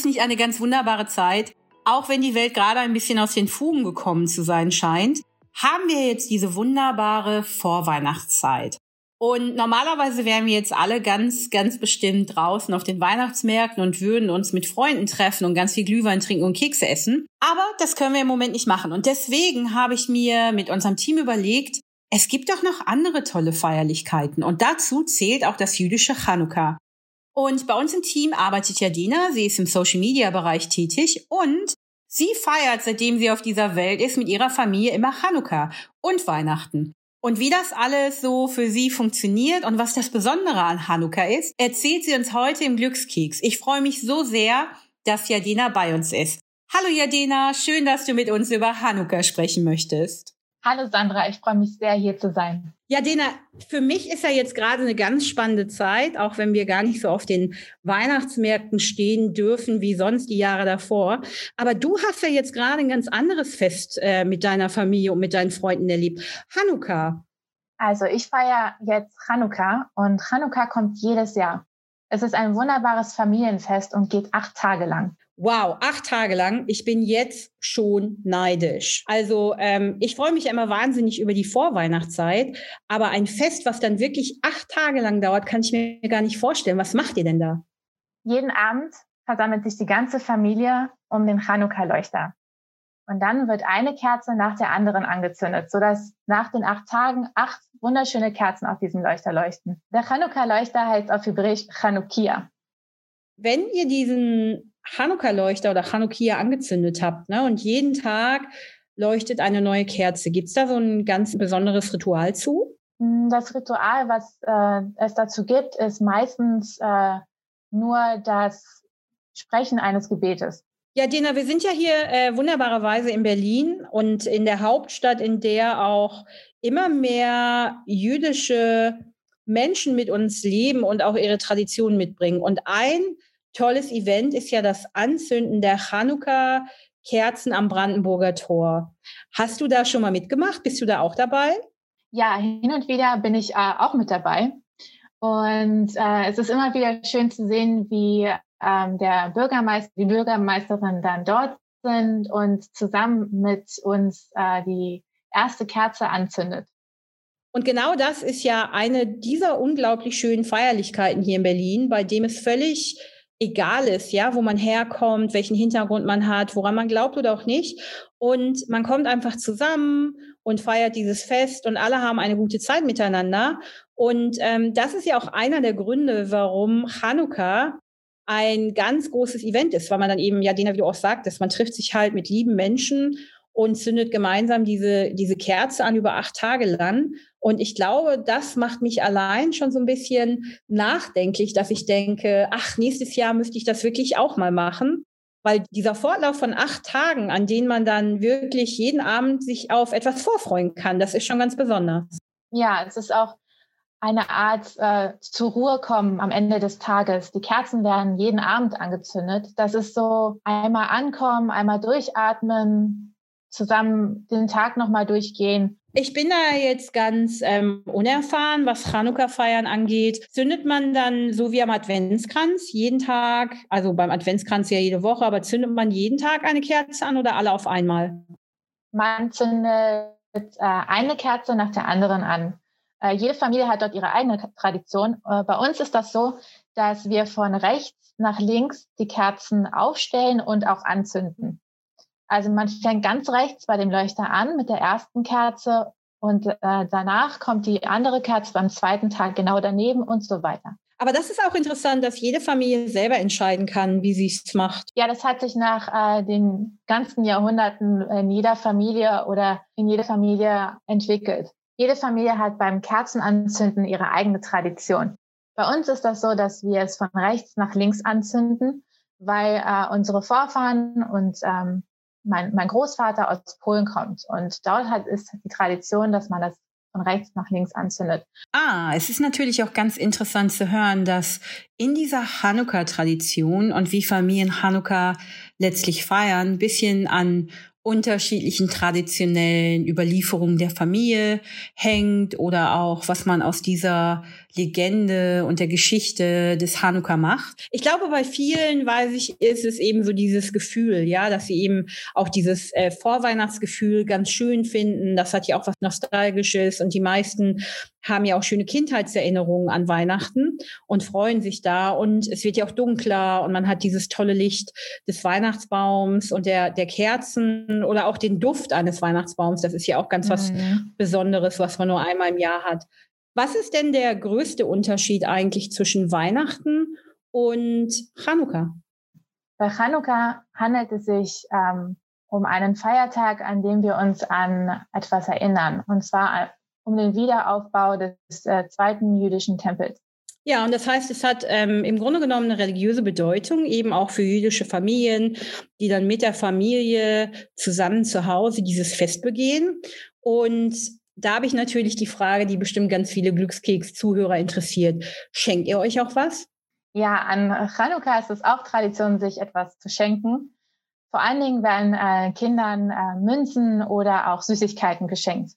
es nicht eine ganz wunderbare Zeit? Auch wenn die Welt gerade ein bisschen aus den Fugen gekommen zu sein scheint, haben wir jetzt diese wunderbare Vorweihnachtszeit. Und normalerweise wären wir jetzt alle ganz, ganz bestimmt draußen auf den Weihnachtsmärkten und würden uns mit Freunden treffen und ganz viel Glühwein trinken und Kekse essen. Aber das können wir im Moment nicht machen. Und deswegen habe ich mir mit unserem Team überlegt, es gibt doch noch andere tolle Feierlichkeiten. Und dazu zählt auch das jüdische Chanukka. Und bei uns im Team arbeitet Jadina. Sie ist im Social Media Bereich tätig und sie feiert, seitdem sie auf dieser Welt ist, mit ihrer Familie immer Chanukka und Weihnachten. Und wie das alles so für sie funktioniert und was das Besondere an Hanukkah ist, erzählt sie uns heute im Glückskeks. Ich freue mich so sehr, dass Jadina bei uns ist. Hallo Jadina, schön, dass du mit uns über Hanukkah sprechen möchtest. Hallo Sandra, ich freue mich sehr, hier zu sein. Ja, Dena, für mich ist ja jetzt gerade eine ganz spannende Zeit, auch wenn wir gar nicht so auf den Weihnachtsmärkten stehen dürfen wie sonst die Jahre davor. Aber du hast ja jetzt gerade ein ganz anderes Fest äh, mit deiner Familie und mit deinen Freunden erlebt. Hanukkah. Also ich feiere jetzt Hanukkah und Hanukkah kommt jedes Jahr. Es ist ein wunderbares Familienfest und geht acht Tage lang. Wow, acht Tage lang. Ich bin jetzt schon neidisch. Also ähm, ich freue mich ja immer wahnsinnig über die Vorweihnachtszeit, aber ein Fest, was dann wirklich acht Tage lang dauert, kann ich mir gar nicht vorstellen. Was macht ihr denn da? Jeden Abend versammelt sich die ganze Familie um den Chanukka-Leuchter. Und dann wird eine Kerze nach der anderen angezündet, sodass nach den acht Tagen acht wunderschöne Kerzen auf diesem Leuchter leuchten. Der Chanukka-Leuchter heißt auf Hebräisch Chanukia. Wenn ihr diesen Chanukka-Leuchter oder Chanukia angezündet habt ne? und jeden Tag leuchtet eine neue Kerze. Gibt es da so ein ganz besonderes Ritual zu? Mm, das Ritual, was äh, es dazu gibt, ist meistens äh, nur das Sprechen eines Gebetes. Ja, Dina, wir sind ja hier äh, wunderbarerweise in Berlin und in der Hauptstadt, in der auch immer mehr jüdische Menschen mit uns leben und auch ihre Traditionen mitbringen. Und ein tolles Event ist ja das Anzünden der Chanukka-Kerzen am Brandenburger Tor. Hast du da schon mal mitgemacht? Bist du da auch dabei? Ja, hin und wieder bin ich äh, auch mit dabei. Und äh, es ist immer wieder schön zu sehen, wie ähm, der Bürgermeister, die Bürgermeisterin dann dort sind und zusammen mit uns äh, die erste Kerze anzündet. Und genau das ist ja eine dieser unglaublich schönen Feierlichkeiten hier in Berlin, bei dem es völlig egal ist, ja, wo man herkommt, welchen Hintergrund man hat, woran man glaubt oder auch nicht. Und man kommt einfach zusammen und feiert dieses Fest und alle haben eine gute Zeit miteinander. Und ähm, das ist ja auch einer der Gründe, warum Hanukkah ein ganz großes Event ist, weil man dann eben, ja, Dena, wie du auch sagtest, man trifft sich halt mit lieben Menschen und zündet gemeinsam diese, diese Kerze an über acht Tage lang. Und ich glaube, das macht mich allein schon so ein bisschen nachdenklich, dass ich denke, ach, nächstes Jahr müsste ich das wirklich auch mal machen. Weil dieser Fortlauf von acht Tagen, an denen man dann wirklich jeden Abend sich auf etwas vorfreuen kann, das ist schon ganz besonders. Ja, es ist auch eine Art äh, zur Ruhe kommen am Ende des Tages. Die Kerzen werden jeden Abend angezündet. Das ist so einmal ankommen, einmal durchatmen, zusammen den Tag nochmal durchgehen. Ich bin da jetzt ganz ähm, unerfahren, was Chanukka-Feiern angeht. Zündet man dann so wie am Adventskranz jeden Tag, also beim Adventskranz ja jede Woche, aber zündet man jeden Tag eine Kerze an oder alle auf einmal? Man zündet äh, eine Kerze nach der anderen an. Äh, jede Familie hat dort ihre eigene Tradition. Äh, bei uns ist das so, dass wir von rechts nach links die Kerzen aufstellen und auch anzünden. Also man fängt ganz rechts bei dem Leuchter an mit der ersten Kerze und äh, danach kommt die andere Kerze beim zweiten Tag genau daneben und so weiter. Aber das ist auch interessant, dass jede Familie selber entscheiden kann, wie sie es macht. Ja, das hat sich nach äh, den ganzen Jahrhunderten in jeder Familie oder in jeder Familie entwickelt. Jede Familie hat beim Kerzenanzünden ihre eigene Tradition. Bei uns ist das so, dass wir es von rechts nach links anzünden, weil äh, unsere Vorfahren und ähm, mein, mein Großvater aus Polen kommt. Und dort hat, ist die Tradition, dass man das von rechts nach links anzündet. Ah, es ist natürlich auch ganz interessant zu hören, dass in dieser Hanukkah-Tradition und wie Familien Hanukkah letztlich feiern, ein bisschen an unterschiedlichen traditionellen Überlieferungen der Familie hängt oder auch was man aus dieser Legende und der Geschichte des Hanukkah macht. Ich glaube, bei vielen, weiß ich, ist es eben so dieses Gefühl, ja, dass sie eben auch dieses äh, Vorweihnachtsgefühl ganz schön finden. Das hat ja auch was Nostalgisches und die meisten haben ja auch schöne Kindheitserinnerungen an Weihnachten und freuen sich da. Und es wird ja auch dunkler und man hat dieses tolle Licht des Weihnachtsbaums und der, der Kerzen oder auch den Duft eines Weihnachtsbaums. Das ist ja auch ganz mhm. was Besonderes, was man nur einmal im Jahr hat. Was ist denn der größte Unterschied eigentlich zwischen Weihnachten und Chanukka? Bei Chanukka handelt es sich ähm, um einen Feiertag, an dem wir uns an etwas erinnern. Und zwar um den Wiederaufbau des äh, zweiten jüdischen Tempels. Ja, und das heißt, es hat ähm, im Grunde genommen eine religiöse Bedeutung, eben auch für jüdische Familien, die dann mit der Familie zusammen zu Hause dieses Fest begehen. Und da habe ich natürlich die Frage, die bestimmt ganz viele Glückskeks-Zuhörer interessiert. Schenkt ihr euch auch was? Ja, an Chanukka ist es auch Tradition, sich etwas zu schenken. Vor allen Dingen werden äh, Kindern äh, Münzen oder auch Süßigkeiten geschenkt.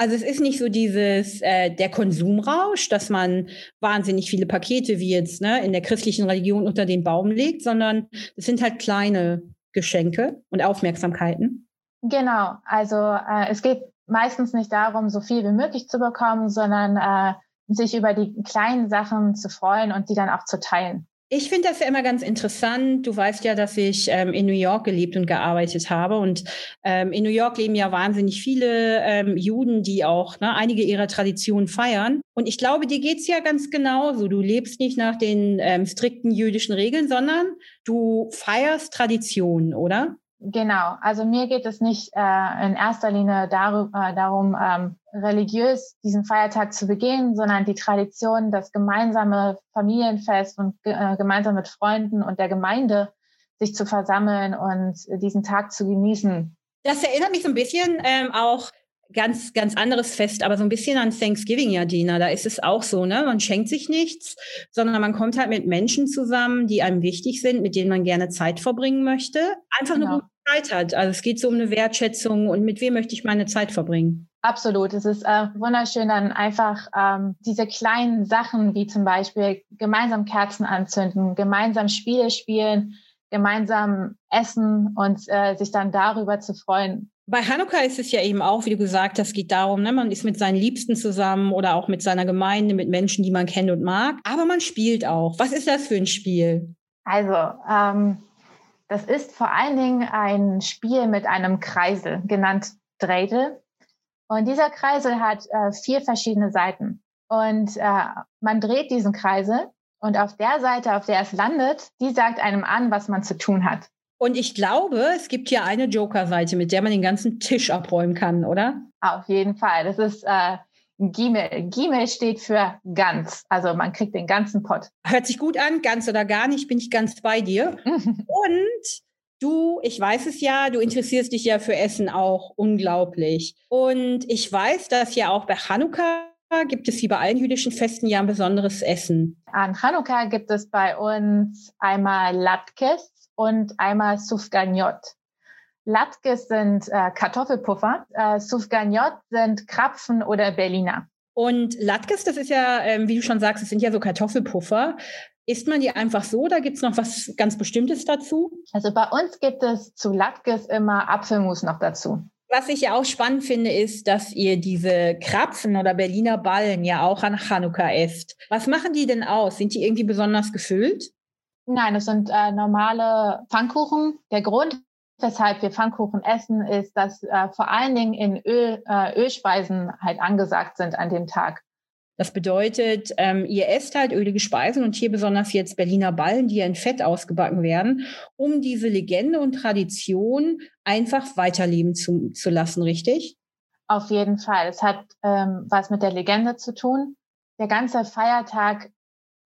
Also es ist nicht so dieses äh, der Konsumrausch, dass man wahnsinnig viele Pakete wie jetzt ne, in der christlichen Religion unter den Baum legt, sondern es sind halt kleine Geschenke und Aufmerksamkeiten. Genau, also äh, es geht meistens nicht darum, so viel wie möglich zu bekommen, sondern äh, sich über die kleinen Sachen zu freuen und die dann auch zu teilen. Ich finde das ja immer ganz interessant. Du weißt ja, dass ich ähm, in New York gelebt und gearbeitet habe. Und ähm, in New York leben ja wahnsinnig viele ähm, Juden, die auch ne, einige ihrer Traditionen feiern. Und ich glaube, dir geht's ja ganz genauso. Du lebst nicht nach den ähm, strikten jüdischen Regeln, sondern du feierst Traditionen, oder? Genau, also mir geht es nicht äh, in erster Linie darum, äh, darum ähm, religiös diesen Feiertag zu begehen, sondern die Tradition, das gemeinsame Familienfest und äh, gemeinsam mit Freunden und der Gemeinde sich zu versammeln und diesen Tag zu genießen. Das erinnert mich so ein bisschen ähm, auch ganz, ganz anderes Fest, aber so ein bisschen an Thanksgiving, ja, Dina. Da ist es auch so, ne? Man schenkt sich nichts, sondern man kommt halt mit Menschen zusammen, die einem wichtig sind, mit denen man gerne Zeit verbringen möchte. Einfach genau. eine gute Zeit hat. Also es geht so um eine Wertschätzung und mit wem möchte ich meine Zeit verbringen. Absolut. Es ist äh, wunderschön, dann einfach ähm, diese kleinen Sachen wie zum Beispiel gemeinsam Kerzen anzünden, gemeinsam Spiele spielen, gemeinsam essen und äh, sich dann darüber zu freuen. Bei Hanukkah ist es ja eben auch, wie du gesagt hast, geht darum, ne, man ist mit seinen Liebsten zusammen oder auch mit seiner Gemeinde, mit Menschen, die man kennt und mag. Aber man spielt auch. Was ist das für ein Spiel? Also, ähm, das ist vor allen Dingen ein Spiel mit einem Kreisel, genannt Dreidel. Und dieser Kreisel hat äh, vier verschiedene Seiten. Und äh, man dreht diesen Kreisel und auf der Seite, auf der es landet, die sagt einem an, was man zu tun hat. Und ich glaube, es gibt hier eine Joker-Seite, mit der man den ganzen Tisch abräumen kann, oder? Auf jeden Fall. Das ist äh, Gimel. Gimel steht für ganz. Also man kriegt den ganzen Pott. Hört sich gut an, ganz oder gar nicht, bin ich ganz bei dir. Und du, ich weiß es ja, du interessierst dich ja für Essen auch unglaublich. Und ich weiß, dass ja auch bei Hanukkah gibt es wie bei allen jüdischen Festen ja ein besonderes Essen. An Hanukkah gibt es bei uns einmal Latkes und einmal Sufganiot. Latkes sind äh, Kartoffelpuffer, äh, Sufganiot sind Krapfen oder Berliner. Und Latkes, das ist ja, ähm, wie du schon sagst, es sind ja so Kartoffelpuffer. Isst man die einfach so oder gibt es noch was ganz Bestimmtes dazu? Also bei uns gibt es zu Latkes immer Apfelmus noch dazu. Was ich ja auch spannend finde, ist, dass ihr diese Krapfen oder Berliner Ballen ja auch an Chanukka esst. Was machen die denn aus? Sind die irgendwie besonders gefüllt? Nein, es sind äh, normale Pfannkuchen. Der Grund, weshalb wir Pfannkuchen essen, ist, dass äh, vor allen Dingen in Öl, äh, Ölspeisen halt angesagt sind an dem Tag. Das bedeutet, ähm, ihr esst halt ölige Speisen und hier besonders jetzt Berliner Ballen, die ja in Fett ausgebacken werden, um diese Legende und Tradition einfach weiterleben zu, zu lassen, richtig? Auf jeden Fall. Es hat ähm, was mit der Legende zu tun. Der ganze Feiertag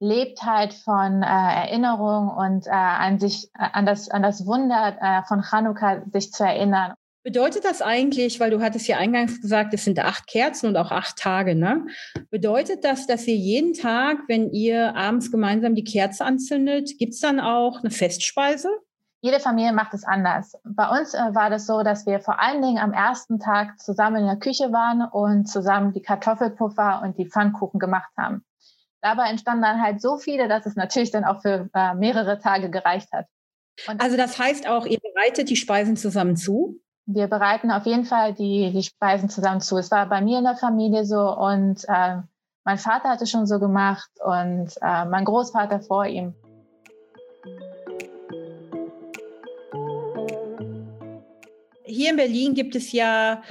lebt halt von äh, Erinnerung und äh, an sich, äh, an das, an das Wunder äh, von Chanukka sich zu erinnern. Bedeutet das eigentlich, weil du hattest ja eingangs gesagt, es sind acht Kerzen und auch acht Tage, ne? Bedeutet das, dass ihr jeden Tag, wenn ihr abends gemeinsam die Kerze anzündet, gibt's dann auch eine Festspeise? Jede Familie macht es anders. Bei uns äh, war das so, dass wir vor allen Dingen am ersten Tag zusammen in der Küche waren und zusammen die Kartoffelpuffer und die Pfannkuchen gemacht haben. Dabei entstanden dann halt so viele, dass es natürlich dann auch für äh, mehrere Tage gereicht hat. Und also das heißt auch, ihr bereitet die Speisen zusammen zu? Wir bereiten auf jeden Fall die, die Speisen zusammen zu. Es war bei mir in der Familie so und äh, mein Vater hatte schon so gemacht und äh, mein Großvater vor ihm. Hier in Berlin gibt es ja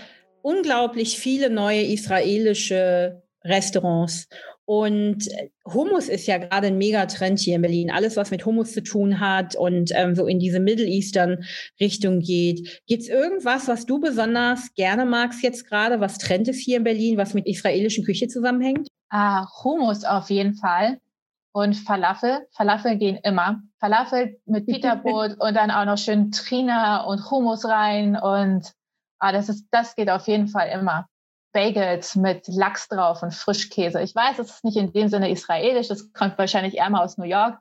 unglaublich viele neue israelische Restaurants. Und Hummus ist ja gerade ein Megatrend hier in Berlin. Alles, was mit Hummus zu tun hat und ähm, so in diese Middle Eastern Richtung geht. Gibt es irgendwas, was du besonders gerne magst jetzt gerade? Was Trend ist hier in Berlin, was mit israelischen Küche zusammenhängt? Ah, Hummus auf jeden Fall. Und Falafel. Falafel gehen immer. Falafel mit Pita-Brot und dann auch noch schön Trina und Hummus rein. Und ah, das, ist, das geht auf jeden Fall immer. Bagels mit Lachs drauf und Frischkäse. Ich weiß, es ist nicht in dem Sinne israelisch, das kommt wahrscheinlich eher mal aus New York,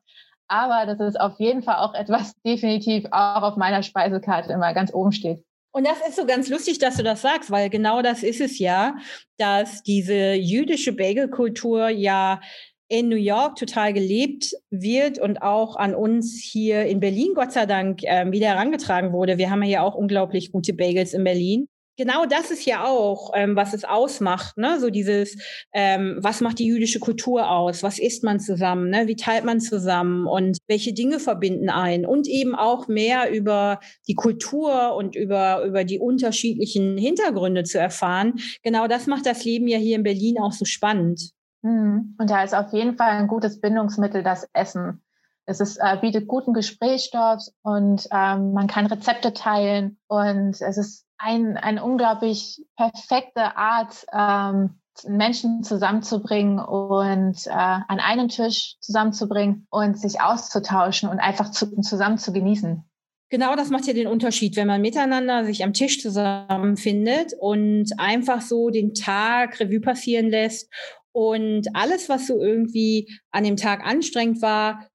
aber das ist auf jeden Fall auch etwas definitiv auch auf meiner Speisekarte immer ganz oben steht. Und das ist so ganz lustig, dass du das sagst, weil genau das ist es ja, dass diese jüdische Bagelkultur ja in New York total gelebt wird und auch an uns hier in Berlin, Gott sei Dank, äh, wieder herangetragen wurde. Wir haben ja auch unglaublich gute Bagels in Berlin genau das ist ja auch, ähm, was es ausmacht, ne? So dieses, ähm, was macht die jüdische Kultur aus? Was isst man zusammen? Ne? Wie teilt man zusammen? Und welche Dinge verbinden ein? Und eben auch mehr über die Kultur und über, über die unterschiedlichen Hintergründe zu erfahren. Genau das macht das Leben ja hier in Berlin auch so spannend. Mhm. Und da ist auf jeden Fall ein gutes Bindungsmittel das Essen. Es ist, äh, bietet guten Gesprächsstoff und ähm, man kann Rezepte teilen und es ist ein, eine unglaublich perfekte Art, ähm, Menschen zusammenzubringen und äh, an einen Tisch zusammenzubringen und sich auszutauschen und einfach zu, zusammen zu genießen. Genau, das macht ja den Unterschied, wenn man miteinander sich am Tisch zusammenfindet und einfach so den Tag Revue passieren lässt und alles, was so irgendwie an dem Tag anstrengend war,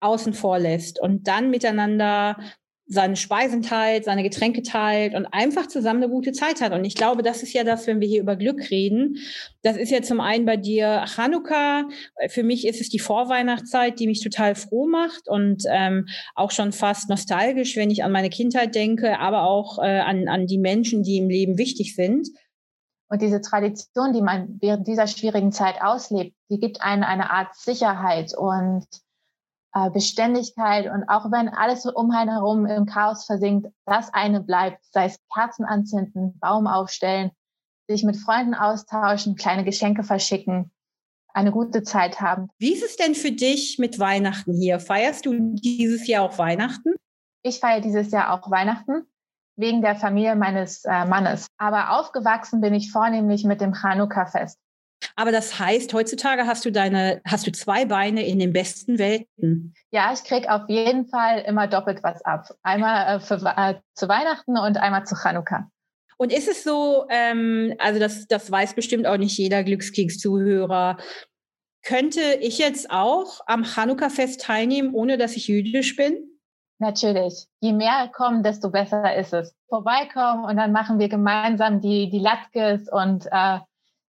außen vor lässt und dann miteinander seine Speisen teilt, seine Getränke teilt und einfach zusammen eine gute Zeit hat. Und ich glaube, das ist ja das, wenn wir hier über Glück reden. Das ist ja zum einen bei dir Chanukka. Für mich ist es die Vorweihnachtszeit, die mich total froh macht und ähm, auch schon fast nostalgisch, wenn ich an meine Kindheit denke, aber auch äh, an, an die Menschen, die im Leben wichtig sind. Und diese Tradition, die man während dieser schwierigen Zeit auslebt, die gibt einen eine Art Sicherheit und äh, Beständigkeit und auch wenn alles um einen herum im Chaos versinkt, das eine bleibt, sei es Kerzen anzünden, Baum aufstellen, sich mit Freunden austauschen, kleine Geschenke verschicken, eine gute Zeit haben. Wie ist es denn für dich mit Weihnachten hier? Feierst du dieses Jahr auch Weihnachten? Ich feiere dieses Jahr auch Weihnachten wegen der Familie meines äh, Mannes. Aber aufgewachsen bin ich vornehmlich mit dem Chanukka-Fest. Aber das heißt, heutzutage hast du deine, hast du zwei Beine in den besten Welten. Ja, ich krieg auf jeden Fall immer doppelt was ab. Einmal äh, für, äh, zu Weihnachten und einmal zu Chanukka. Und ist es so, ähm, also das, das weiß bestimmt auch nicht jeder Glückskeks-Zuhörer, könnte ich jetzt auch am Chanukka-Fest teilnehmen, ohne dass ich jüdisch bin? Natürlich. Je mehr kommen, desto besser ist es. Vorbeikommen und dann machen wir gemeinsam die, die Latkes und äh,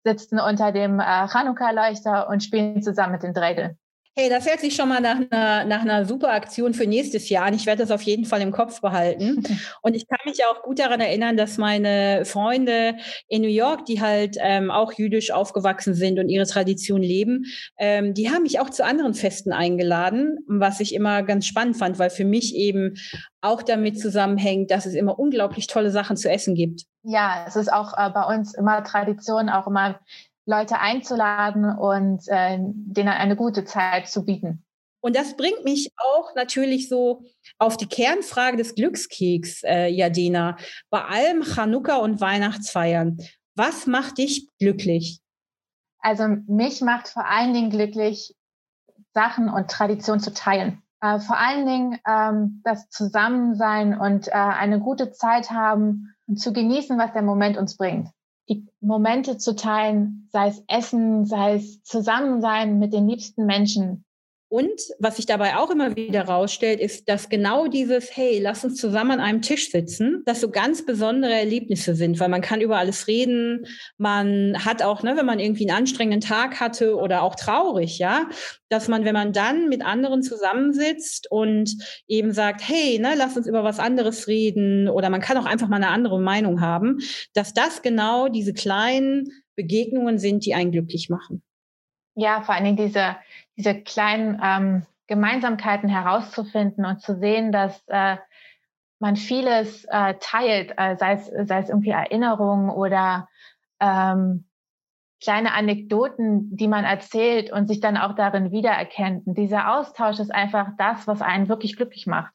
sitzen unter dem äh, Chanukka-Leuchter und spielen zusammen mit den Dreidel. Hey, das hört sich schon mal nach einer, nach einer super Aktion für nächstes Jahr an. Ich werde das auf jeden Fall im Kopf behalten. Und ich kann mich auch gut daran erinnern, dass meine Freunde in New York, die halt ähm, auch jüdisch aufgewachsen sind und ihre Tradition leben, ähm, die haben mich auch zu anderen Festen eingeladen, was ich immer ganz spannend fand, weil für mich eben auch damit zusammenhängt, dass es immer unglaublich tolle Sachen zu essen gibt. Ja, es ist auch äh, bei uns immer Tradition, auch immer Leute einzuladen und äh, denen eine gute Zeit zu bieten. Und das bringt mich auch natürlich so auf die Kernfrage des Glückskeks, äh, Jadena. Bei allem Chanukka und Weihnachtsfeiern, was macht dich glücklich? Also mich macht vor allen Dingen glücklich, Sachen und Tradition zu teilen. Äh, vor allen Dingen ähm, das Zusammensein und äh, eine gute Zeit haben und zu genießen, was der Moment uns bringt die Momente zu teilen, sei es Essen, sei es Zusammensein mit den liebsten Menschen. Und was sich dabei auch immer wieder rausstellt, ist, dass genau dieses, hey, lass uns zusammen an einem Tisch sitzen, das so ganz besondere Erlebnisse sind, weil man kann über alles reden. Man hat auch, ne, wenn man irgendwie einen anstrengenden Tag hatte oder auch traurig, ja, dass man, wenn man dann mit anderen zusammensitzt und eben sagt, hey, ne, lass uns über was anderes reden oder man kann auch einfach mal eine andere Meinung haben, dass das genau diese kleinen Begegnungen sind, die einen glücklich machen. Ja, vor allen Dingen diese diese kleinen ähm, Gemeinsamkeiten herauszufinden und zu sehen, dass äh, man vieles äh, teilt, äh, sei, es, sei es irgendwie Erinnerungen oder ähm, kleine Anekdoten, die man erzählt und sich dann auch darin wiedererkennt. Und dieser Austausch ist einfach das, was einen wirklich glücklich macht.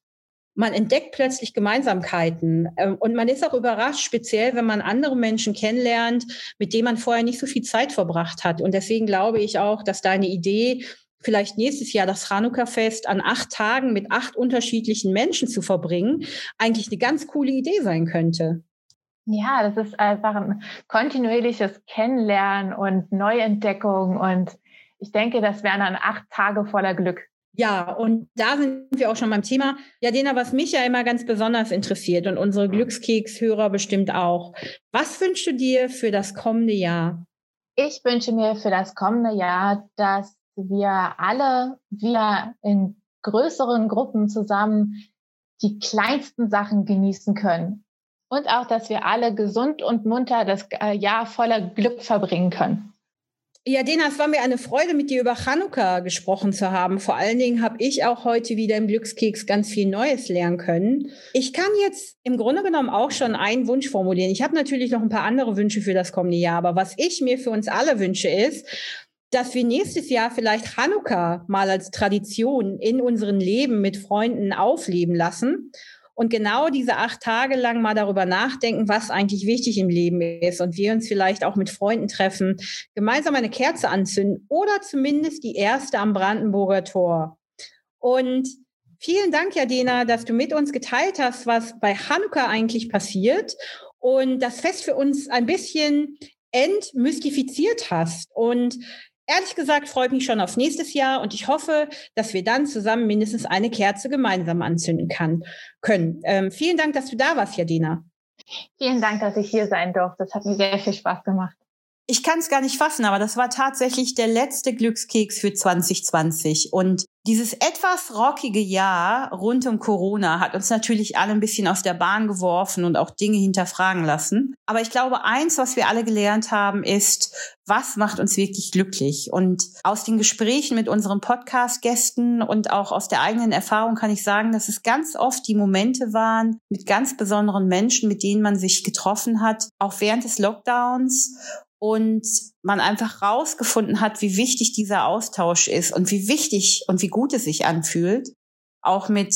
Man entdeckt plötzlich Gemeinsamkeiten ähm, und man ist auch überrascht, speziell wenn man andere Menschen kennenlernt, mit denen man vorher nicht so viel Zeit verbracht hat. Und deswegen glaube ich auch, dass deine Idee, vielleicht nächstes Jahr das Chanukka-Fest an acht Tagen mit acht unterschiedlichen Menschen zu verbringen, eigentlich eine ganz coole Idee sein könnte. Ja, das ist einfach ein kontinuierliches Kennenlernen und Neuentdeckung und ich denke, das wären dann acht Tage voller Glück. Ja, und da sind wir auch schon beim Thema. Ja, Dena, was mich ja immer ganz besonders interessiert und unsere Glückskeks-Hörer bestimmt auch. Was wünschst du dir für das kommende Jahr? Ich wünsche mir für das kommende Jahr, dass wir alle wieder in größeren Gruppen zusammen die kleinsten Sachen genießen können. Und auch, dass wir alle gesund und munter das äh, Jahr voller Glück verbringen können. Ja, Dena, es war mir eine Freude, mit dir über Chanukka gesprochen zu haben. Vor allen Dingen habe ich auch heute wieder im Glückskeks ganz viel Neues lernen können. Ich kann jetzt im Grunde genommen auch schon einen Wunsch formulieren. Ich habe natürlich noch ein paar andere Wünsche für das kommende Jahr, aber was ich mir für uns alle wünsche ist, dass wir nächstes Jahr vielleicht Hanukkah mal als Tradition in unseren Leben mit Freunden aufleben lassen und genau diese acht Tage lang mal darüber nachdenken, was eigentlich wichtig im Leben ist und wir uns vielleicht auch mit Freunden treffen, gemeinsam eine Kerze anzünden oder zumindest die erste am Brandenburger Tor. Und vielen Dank, Jadena, dass du mit uns geteilt hast, was bei Hanukkah eigentlich passiert und das Fest für uns ein bisschen entmystifiziert hast. Und Ehrlich gesagt freue ich mich schon auf nächstes Jahr und ich hoffe, dass wir dann zusammen mindestens eine Kerze gemeinsam anzünden kann, können. Ähm, vielen Dank, dass du da warst, Jadina. Vielen Dank, dass ich hier sein durfte. Das hat mir sehr viel Spaß gemacht. Ich kann es gar nicht fassen, aber das war tatsächlich der letzte Glückskeks für 2020. Und dieses etwas rockige Jahr rund um Corona hat uns natürlich alle ein bisschen aus der Bahn geworfen und auch Dinge hinterfragen lassen. Aber ich glaube, eins, was wir alle gelernt haben, ist, was macht uns wirklich glücklich? Und aus den Gesprächen mit unseren Podcast-Gästen und auch aus der eigenen Erfahrung kann ich sagen, dass es ganz oft die Momente waren mit ganz besonderen Menschen, mit denen man sich getroffen hat, auch während des Lockdowns und man einfach rausgefunden hat, wie wichtig dieser Austausch ist und wie wichtig und wie gut es sich anfühlt, auch mit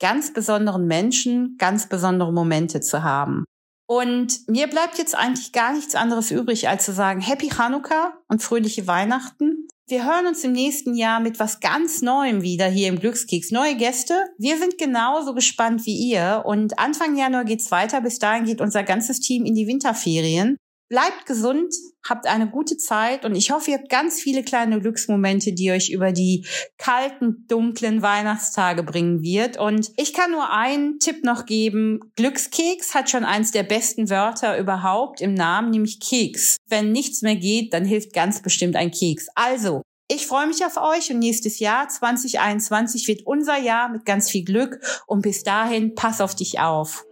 ganz besonderen Menschen ganz besondere Momente zu haben. Und mir bleibt jetzt eigentlich gar nichts anderes übrig, als zu sagen, Happy Hanukkah und fröhliche Weihnachten. Wir hören uns im nächsten Jahr mit was ganz Neuem wieder hier im Glückskeks. Neue Gäste. Wir sind genauso gespannt wie ihr. Und Anfang Januar geht's weiter. Bis dahin geht unser ganzes Team in die Winterferien. Bleibt gesund, habt eine gute Zeit und ich hoffe, ihr habt ganz viele kleine Glücksmomente, die euch über die kalten, dunklen Weihnachtstage bringen wird. Und ich kann nur einen Tipp noch geben. Glückskeks hat schon eins der besten Wörter überhaupt im Namen, nämlich Keks. Wenn nichts mehr geht, dann hilft ganz bestimmt ein Keks. Also, ich freue mich auf euch und nächstes Jahr 2021 wird unser Jahr mit ganz viel Glück und bis dahin pass auf dich auf.